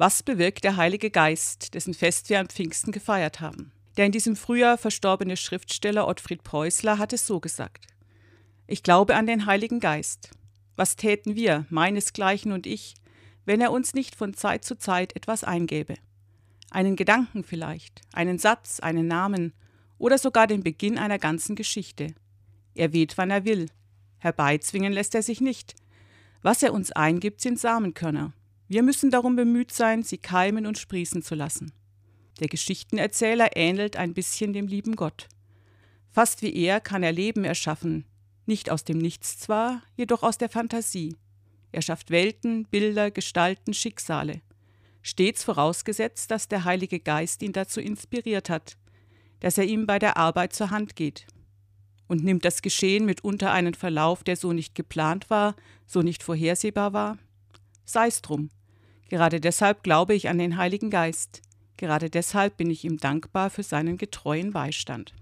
Was bewirkt der Heilige Geist, dessen Fest wir am Pfingsten gefeiert haben? Der in diesem Frühjahr verstorbene Schriftsteller Ottfried Preußler hat es so gesagt. Ich glaube an den Heiligen Geist. Was täten wir, meinesgleichen und ich, wenn er uns nicht von Zeit zu Zeit etwas eingäbe? Einen Gedanken vielleicht, einen Satz, einen Namen oder sogar den Beginn einer ganzen Geschichte. Er weht, wann er will. Herbeizwingen lässt er sich nicht. Was er uns eingibt, sind Samenkörner. Wir müssen darum bemüht sein, sie keimen und sprießen zu lassen. Der Geschichtenerzähler ähnelt ein bisschen dem lieben Gott. Fast wie er kann er Leben erschaffen, nicht aus dem Nichts zwar, jedoch aus der Fantasie. Er schafft Welten, Bilder, Gestalten, Schicksale. Stets vorausgesetzt, dass der Heilige Geist ihn dazu inspiriert hat, dass er ihm bei der Arbeit zur Hand geht. Und nimmt das Geschehen mitunter einen Verlauf, der so nicht geplant war, so nicht vorhersehbar war? Sei's drum. Gerade deshalb glaube ich an den Heiligen Geist. Gerade deshalb bin ich ihm dankbar für seinen getreuen Beistand.